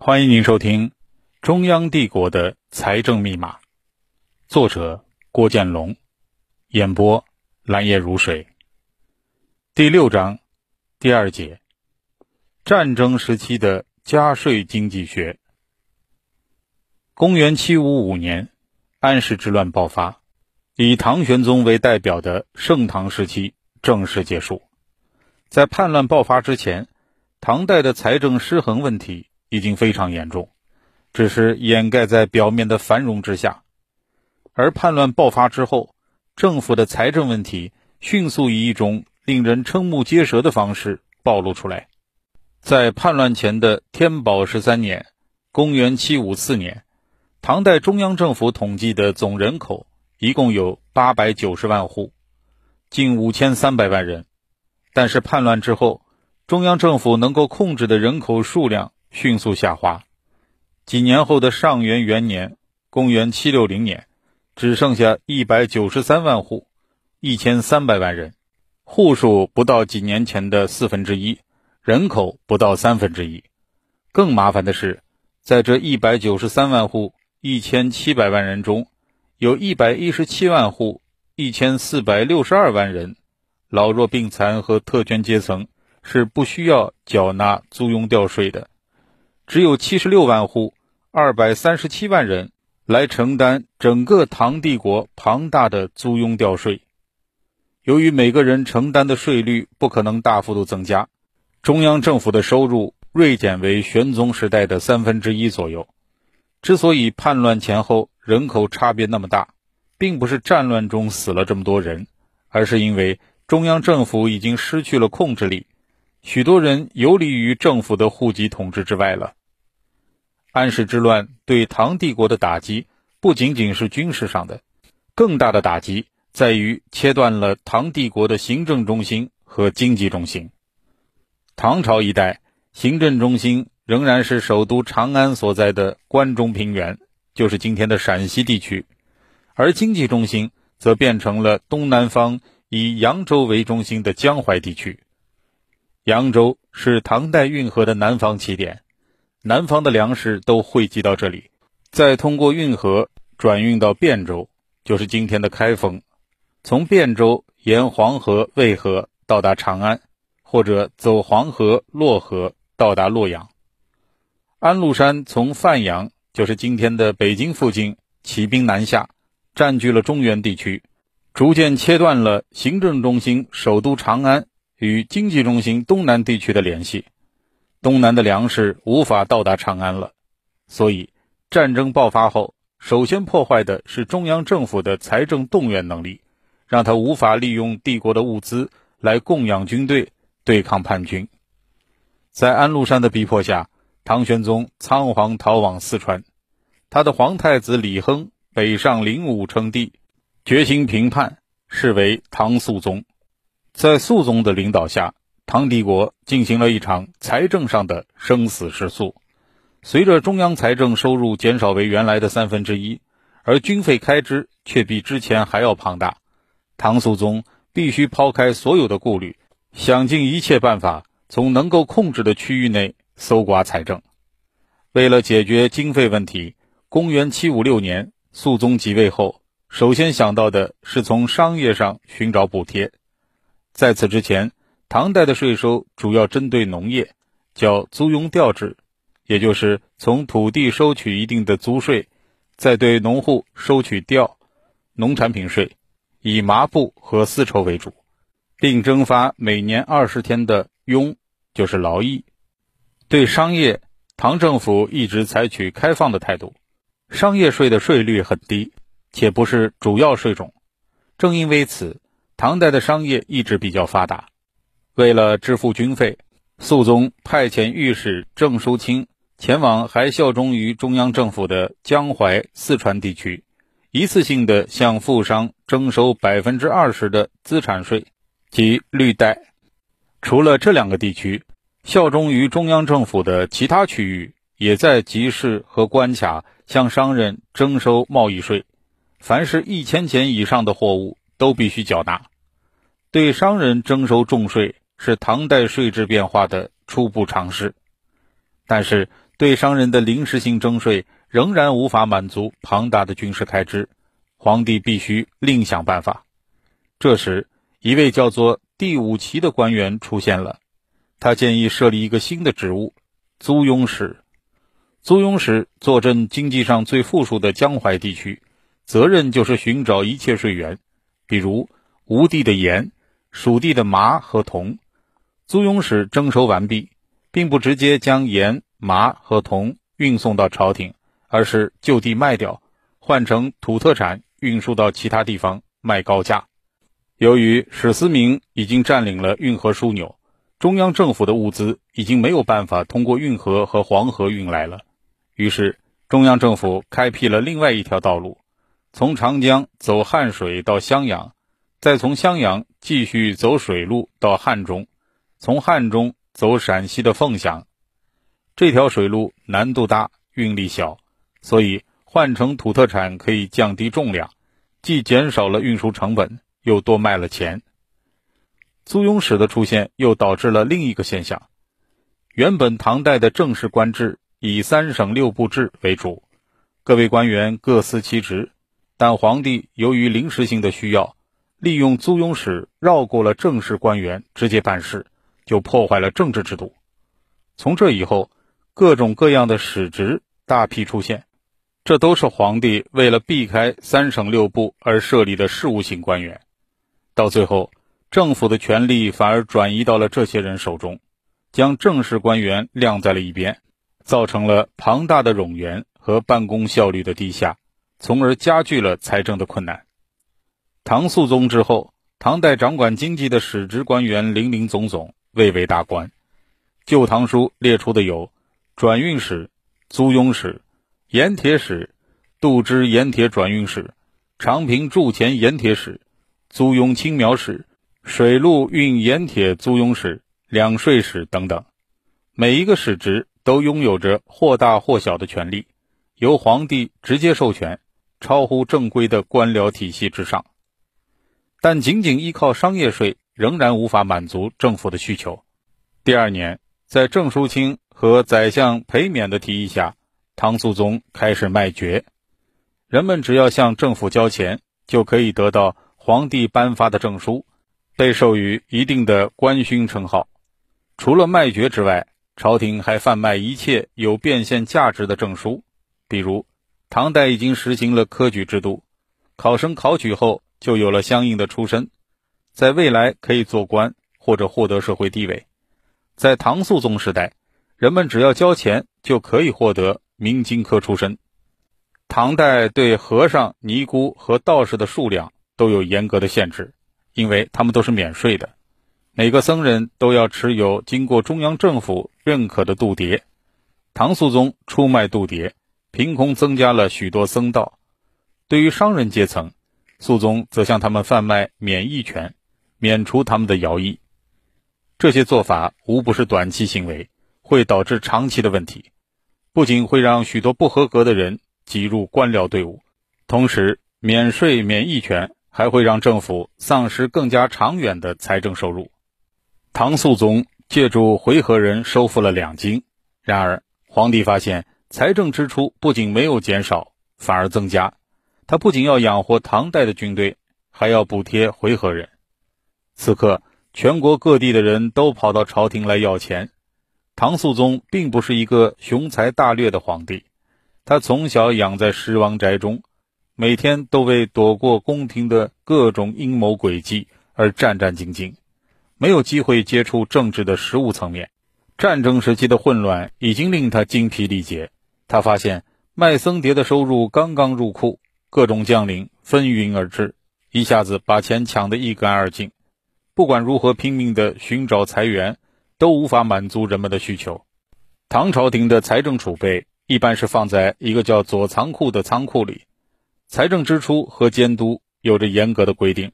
欢迎您收听《中央帝国的财政密码》，作者郭建龙，演播蓝叶如水。第六章第二节：战争时期的加税经济学。公元七五五年，安史之乱爆发，以唐玄宗为代表的盛唐时期正式结束。在叛乱爆发之前，唐代的财政失衡问题。已经非常严重，只是掩盖在表面的繁荣之下。而叛乱爆发之后，政府的财政问题迅速以一种令人瞠目结舌的方式暴露出来。在叛乱前的天宝十三年（公元754年），唐代中央政府统计的总人口一共有八百九十万户，近五千三百万人。但是叛乱之后，中央政府能够控制的人口数量。迅速下滑，几年后的上元元年（公元760年），只剩下一百九十三万户，一千三百万人，户数不到几年前的四分之一，人口不到三分之一。更麻烦的是，在这一百九十三万户、一千七百万人中，有一百一十七万户、一千四百六十二万人，老弱病残和特权阶层是不需要缴纳租庸调税的。只有七十六万户，二百三十七万人来承担整个唐帝国庞大的租庸调税。由于每个人承担的税率不可能大幅度增加，中央政府的收入锐减为玄宗时代的三分之一左右。之所以叛乱前后人口差别那么大，并不是战乱中死了这么多人，而是因为中央政府已经失去了控制力，许多人游离于政府的户籍统治之外了。安史之乱对唐帝国的打击不仅仅是军事上的，更大的打击在于切断了唐帝国的行政中心和经济中心。唐朝一代行政中心仍然是首都长安所在的关中平原，就是今天的陕西地区，而经济中心则变成了东南方以扬州为中心的江淮地区。扬州是唐代运河的南方起点。南方的粮食都汇集到这里，再通过运河转运到汴州，就是今天的开封。从汴州沿黄河、渭河到达长安，或者走黄河、洛河到达洛阳。安禄山从范阳，就是今天的北京附近起兵南下，占据了中原地区，逐渐切断了行政中心首都长安与经济中心东南地区的联系。东南的粮食无法到达长安了，所以战争爆发后，首先破坏的是中央政府的财政动员能力，让他无法利用帝国的物资来供养军队对抗叛军。在安禄山的逼迫下，唐玄宗仓皇逃往四川，他的皇太子李亨北上灵武称帝，决心平叛，是为唐肃宗。在肃宗的领导下。唐帝国进行了一场财政上的生死时速，随着中央财政收入减少为原来的三分之一，而军费开支却比之前还要庞大，唐肃宗必须抛开所有的顾虑，想尽一切办法从能够控制的区域内搜刮财政。为了解决经费问题，公元756年，肃宗即位后，首先想到的是从商业上寻找补贴，在此之前。唐代的税收主要针对农业，叫租庸调制，也就是从土地收取一定的租税，再对农户收取调农产品税，以麻布和丝绸为主，并征发每年二十天的庸，就是劳役。对商业，唐政府一直采取开放的态度，商业税的税率很低，且不是主要税种。正因为此，唐代的商业一直比较发达。为了支付军费，肃宗派遣御史郑叔清前往还效忠于中央政府的江淮、四川地区，一次性的向富商征收百分之二十的资产税及绿带。除了这两个地区，效忠于中央政府的其他区域也在集市和关卡向商人征收贸易税，凡是一千钱以上的货物都必须缴纳。对商人征收重税。是唐代税制变化的初步尝试。但是对商人的临时性征税仍然无法满足庞大的军事开支，皇帝必须另想办法。这时，一位叫做第五旗的官员出现了，他建议设立一个新的职务——租庸使。租庸使坐镇经济上最富庶的江淮地区，责任就是寻找一切税源，比如吴地的盐、蜀地的麻和铜。租庸使征收完毕，并不直接将盐、麻和铜运送到朝廷，而是就地卖掉，换成土特产运输到其他地方卖高价。由于史思明已经占领了运河枢纽，中央政府的物资已经没有办法通过运河和黄河运来了。于是，中央政府开辟了另外一条道路，从长江走汉水到襄阳，再从襄阳继续走水路到汉中，从汉中走陕西的凤翔。这条水路难度大，运力小，所以换成土特产可以降低重量，既减少了运输成本。又多卖了钱。租庸使的出现又导致了另一个现象：原本唐代的正式官制以三省六部制为主，各位官员各司其职。但皇帝由于临时性的需要，利用租庸使绕过了正式官员，直接办事，就破坏了政治制度。从这以后，各种各样的使职大批出现，这都是皇帝为了避开三省六部而设立的事务性官员。到最后，政府的权力反而转移到了这些人手中，将正式官员晾在了一边，造成了庞大的冗员和办公效率的低下，从而加剧了财政的困难。唐肃宗之后，唐代掌管经济的使职官员林林总总，蔚为大官。《旧唐书》列出的有转运使、租庸使、盐铁使、度支盐铁转运使、长平铸钱盐铁使。租庸青苗使、水路运盐铁租庸使、两税使等等，每一个使职都拥有着或大或小的权利，由皇帝直接授权，超乎正规的官僚体系之上。但仅仅依靠商业税仍然无法满足政府的需求。第二年，在郑叔清和宰相裴冕的提议下，唐肃宗开始卖爵，人们只要向政府交钱，就可以得到。皇帝颁发的证书，被授予一定的官勋称号。除了卖爵之外，朝廷还贩卖一切有变现价值的证书。比如，唐代已经实行了科举制度，考生考取后就有了相应的出身，在未来可以做官或者获得社会地位。在唐肃宗时代，人们只要交钱就可以获得明经科出身。唐代对和尚、尼姑和道士的数量。都有严格的限制，因为他们都是免税的。每个僧人都要持有经过中央政府认可的度牒。唐肃宗出卖度牒，凭空增加了许多僧道。对于商人阶层，肃宗则向他们贩卖免役权，免除他们的徭役。这些做法无不是短期行为，会导致长期的问题。不仅会让许多不合格的人挤入官僚队伍，同时免税免役权。还会让政府丧失更加长远的财政收入。唐肃宗借助回纥人收复了两京，然而皇帝发现财政支出不仅没有减少，反而增加。他不仅要养活唐代的军队，还要补贴回纥人。此刻，全国各地的人都跑到朝廷来要钱。唐肃宗并不是一个雄才大略的皇帝，他从小养在十王宅中。每天都为躲过宫廷的各种阴谋诡计而战战兢兢，没有机会接触政治的实务层面。战争时期的混乱已经令他精疲力竭。他发现麦僧碟的收入刚刚入库，各种将领纷纭而至，一下子把钱抢得一干二净。不管如何拼命地寻找财源，都无法满足人们的需求。唐朝廷的财政储备一般是放在一个叫左仓库的仓库里。财政支出和监督有着严格的规定，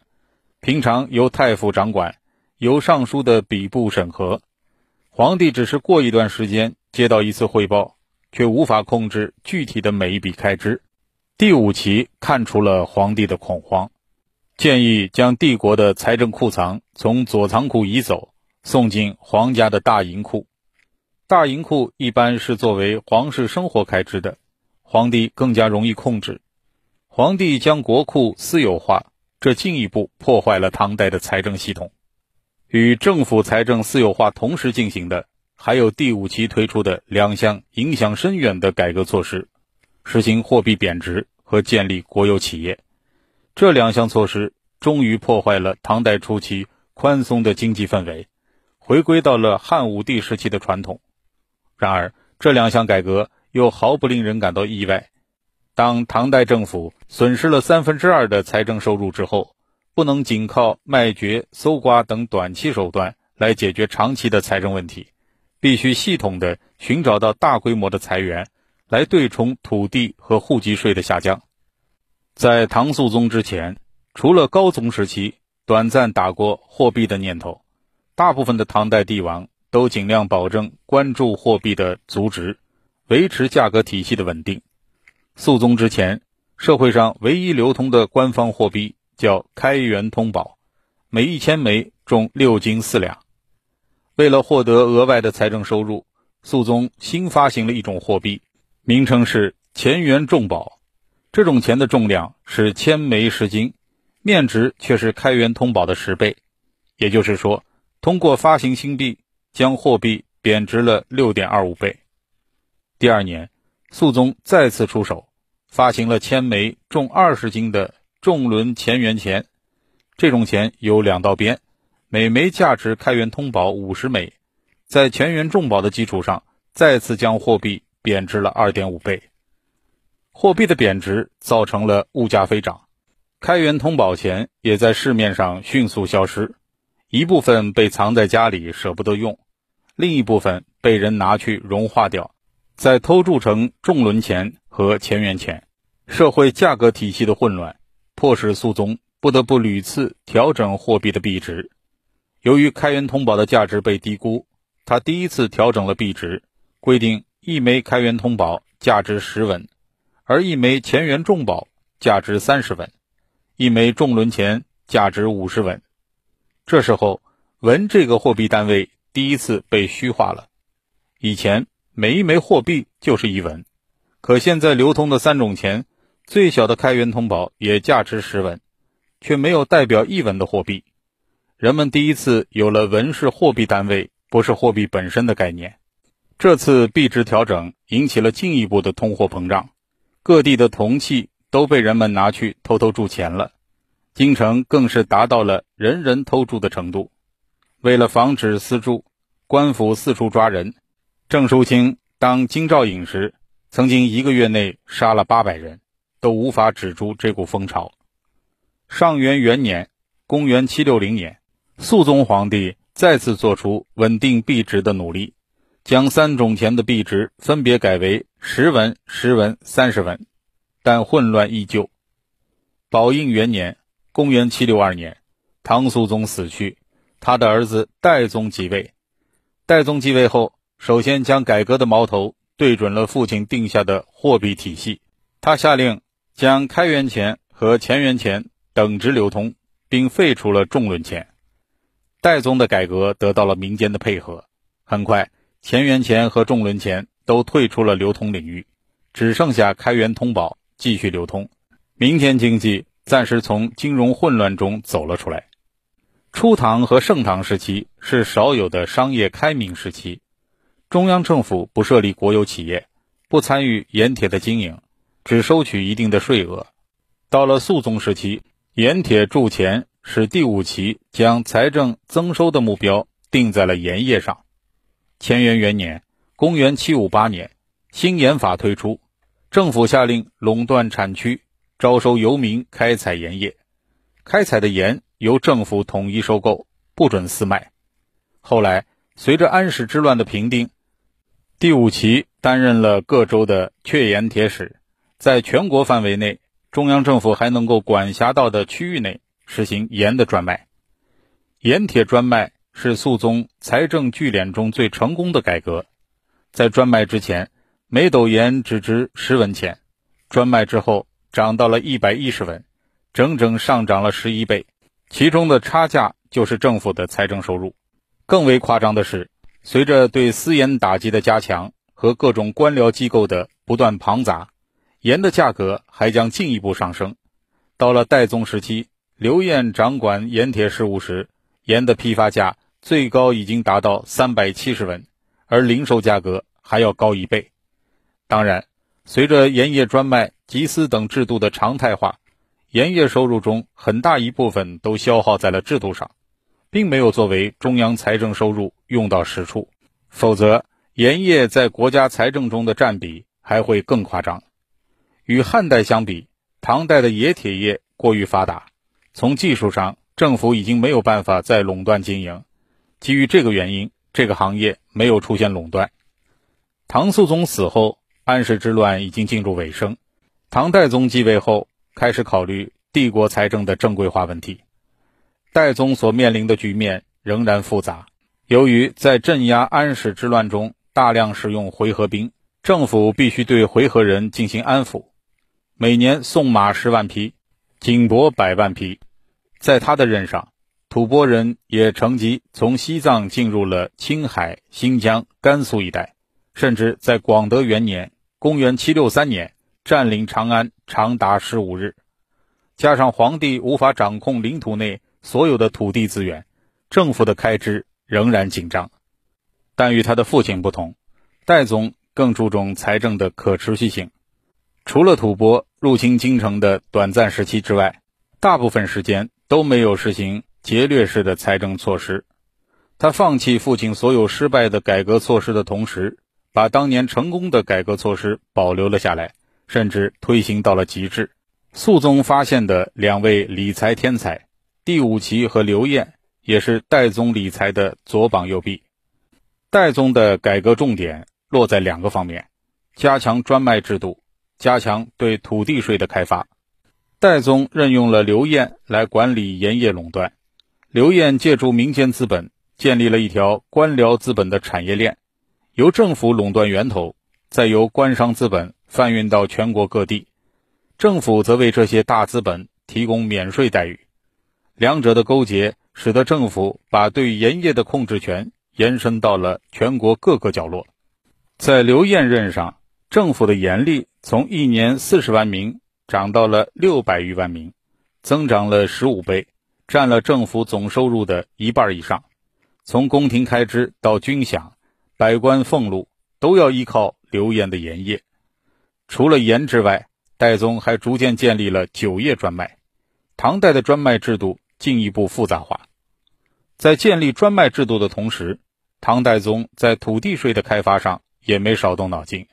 平常由太傅掌管，由尚书的笔部审核。皇帝只是过一段时间接到一次汇报，却无法控制具体的每一笔开支。第五期看出了皇帝的恐慌，建议将帝国的财政库藏从左仓库移走，送进皇家的大银库。大银库一般是作为皇室生活开支的，皇帝更加容易控制。皇帝将国库私有化，这进一步破坏了唐代的财政系统。与政府财政私有化同时进行的，还有第五期推出的两项影响深远的改革措施：实行货币贬值和建立国有企业。这两项措施终于破坏了唐代初期宽松的经济氛围，回归到了汉武帝时期的传统。然而，这两项改革又毫不令人感到意外。当唐代政府损失了三分之二的财政收入之后，不能仅靠卖爵、搜刮等短期手段来解决长期的财政问题，必须系统的寻找到大规模的财源，来对冲土地和户籍税的下降。在唐肃宗之前，除了高宗时期短暂打过货币的念头，大部分的唐代帝王都尽量保证关注货币的足值，维持价格体系的稳定。肃宗之前，社会上唯一流通的官方货币叫开元通宝，每一千枚重六斤四两。为了获得额外的财政收入，肃宗新发行了一种货币，名称是乾元重宝。这种钱的重量是千枚十斤，面值却是开元通宝的十倍，也就是说，通过发行新币，将货币贬值了六点二五倍。第二年，肃宗再次出手，发行了千枚重二十斤的重轮乾元钱。这种钱有两道边，每枚价值开元通宝五十枚，在乾元重宝的基础上，再次将货币贬值了二点五倍。货币的贬值造成了物价飞涨，开元通宝钱也在市面上迅速消失，一部分被藏在家里舍不得用，另一部分被人拿去融化掉，再偷铸成重轮钱和乾元钱。社会价格体系的混乱，迫使肃宗不得不屡次调整货币的币值。由于开元通宝的价值被低估，他第一次调整了币值，规定一枚开元通宝价值十文。而一枚乾元重宝价值三十文，一枚重轮钱价值五十文。这时候，文这个货币单位第一次被虚化了。以前每一枚货币就是一文，可现在流通的三种钱，最小的开元通宝也价值十文，却没有代表一文的货币。人们第一次有了文是货币单位，不是货币本身的概念。这次币值调整引起了进一步的通货膨胀。各地的铜器都被人们拿去偷偷铸钱了，京城更是达到了人人偷铸的程度。为了防止私铸，官府四处抓人。郑叔清当京兆尹时，曾经一个月内杀了八百人，都无法止住这股风潮。上元元年（公元760年），肃宗皇帝再次做出稳定币值的努力。将三种钱的币值分别改为十文、十文、三十文，但混乱依旧。宝应元年（公元762年），唐肃宗死去，他的儿子代宗继位。代宗继位后，首先将改革的矛头对准了父亲定下的货币体系。他下令将开元钱和乾元钱等值流通，并废除了重轮钱。代宗的改革得到了民间的配合，很快。乾元钱和重轮钱都退出了流通领域，只剩下开元通宝继续流通。民间经济暂时从金融混乱中走了出来。初唐和盛唐时期是少有的商业开明时期，中央政府不设立国有企业，不参与盐铁的经营，只收取一定的税额。到了肃宗时期，盐铁铸钱使第五期将财政增收的目标定在了盐业上。乾元元年（公元758年），新盐法推出，政府下令垄断产区，招收游民开采盐业。开采的盐由政府统一收购，不准私卖。后来，随着安史之乱的平定，第五期担任了各州的确盐铁使，在全国范围内，中央政府还能够管辖到的区域内实行盐的专卖。盐铁专卖。是肃宗财政聚敛中最成功的改革。在专卖之前，每斗盐只值十文钱；专卖之后，涨到了一百一十文，整整上涨了十一倍。其中的差价就是政府的财政收入。更为夸张的是，随着对私盐打击的加强和各种官僚机构的不断庞杂，盐的价格还将进一步上升。到了代宗时期，刘晏掌管盐铁事务时，盐的批发价最高已经达到三百七十文，而零售价格还要高一倍。当然，随着盐业专卖、集私等制度的常态化，盐业收入中很大一部分都消耗在了制度上，并没有作为中央财政收入用到实处。否则，盐业在国家财政中的占比还会更夸张。与汉代相比，唐代的冶铁业过于发达，从技术上，政府已经没有办法再垄断经营。基于这个原因，这个行业没有出现垄断。唐肃宗死后，安史之乱已经进入尾声，唐代宗继位后。开始考虑帝国财政的正规化问题，代宗所面临的局面仍然复杂。由于在镇压安史之乱中大量使用回纥兵，政府必须对回纥人进行安抚，每年送马十万匹，锦帛百万匹。在他的任上，吐蕃人也乘机从西藏进入了青海、新疆、甘肃一带，甚至在广德元年（公元763年）。占领长安长达十五日，加上皇帝无法掌控领土内所有的土地资源，政府的开支仍然紧张。但与他的父亲不同，代宗更注重财政的可持续性。除了吐蕃入侵京城的短暂时期之外，大部分时间都没有实行劫掠式的财政措施。他放弃父亲所有失败的改革措施的同时，把当年成功的改革措施保留了下来。甚至推行到了极致。肃宗发现的两位理财天才，第五旗和刘晏，也是代宗理财的左膀右臂。代宗的改革重点落在两个方面：加强专卖制度，加强对土地税的开发。代宗任用了刘晏来管理盐业垄断。刘晏借助民间资本，建立了一条官僚资本的产业链，由政府垄断源头，再由官商资本。贩运到全国各地，政府则为这些大资本提供免税待遇。两者的勾结，使得政府把对盐业的控制权延伸到了全国各个角落。在刘晏任上，政府的盐力从一年四十万名涨到了六百余万名，增长了十五倍，占了政府总收入的一半以上。从宫廷开支到军饷、百官俸禄，都要依靠刘晏的盐业。除了盐之外，代宗还逐渐建立了酒业专卖。唐代的专卖制度进一步复杂化。在建立专卖制度的同时，唐代宗在土地税的开发上也没少动脑筋。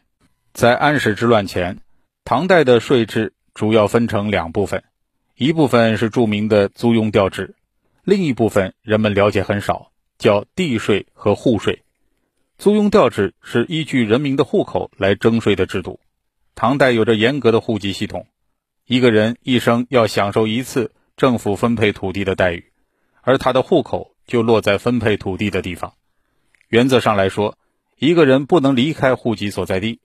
在安史之乱前，唐代的税制主要分成两部分，一部分是著名的租庸调制，另一部分人们了解很少，叫地税和户税。租庸调制是依据人民的户口来征税的制度。唐代有着严格的户籍系统，一个人一生要享受一次政府分配土地的待遇，而他的户口就落在分配土地的地方。原则上来说，一个人不能离开户籍所在地，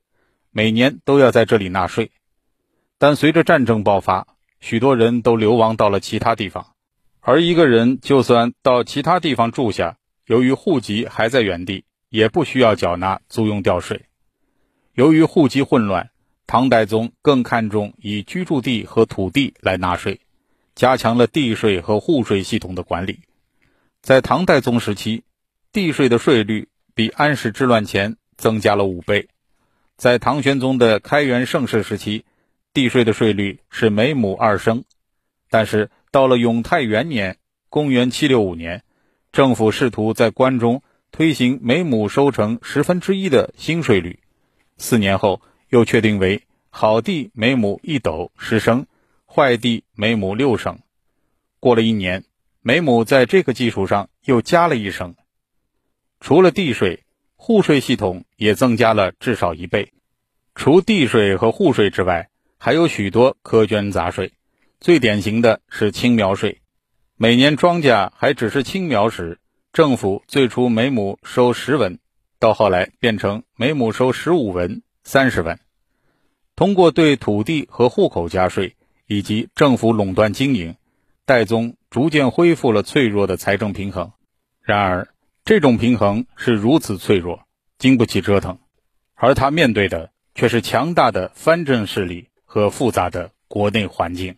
每年都要在这里纳税。但随着战争爆发，许多人都流亡到了其他地方，而一个人就算到其他地方住下，由于户籍还在原地，也不需要缴纳租用调税。由于户籍混乱。唐代宗更看重以居住地和土地来纳税，加强了地税和户税系统的管理。在唐代宗时期，地税的税率比安史之乱前增加了五倍。在唐玄宗的开元盛世时期，地税的税率是每亩二升，但是到了永泰元年（公元765年），政府试图在关中推行每亩收成十分之一的新税率。四年后。又确定为好地每亩一斗十升，坏地每亩六升。过了一年，每亩在这个基础上又加了一升。除了地税，户税系统也增加了至少一倍。除地税和户税之外，还有许多苛捐杂税。最典型的是青苗税。每年庄稼还只是青苗时，政府最初每亩收十文，到后来变成每亩收十五文。三十文，通过对土地和户口加税，以及政府垄断经营，代宗逐渐恢复了脆弱的财政平衡。然而，这种平衡是如此脆弱，经不起折腾，而他面对的却是强大的藩镇势力和复杂的国内环境。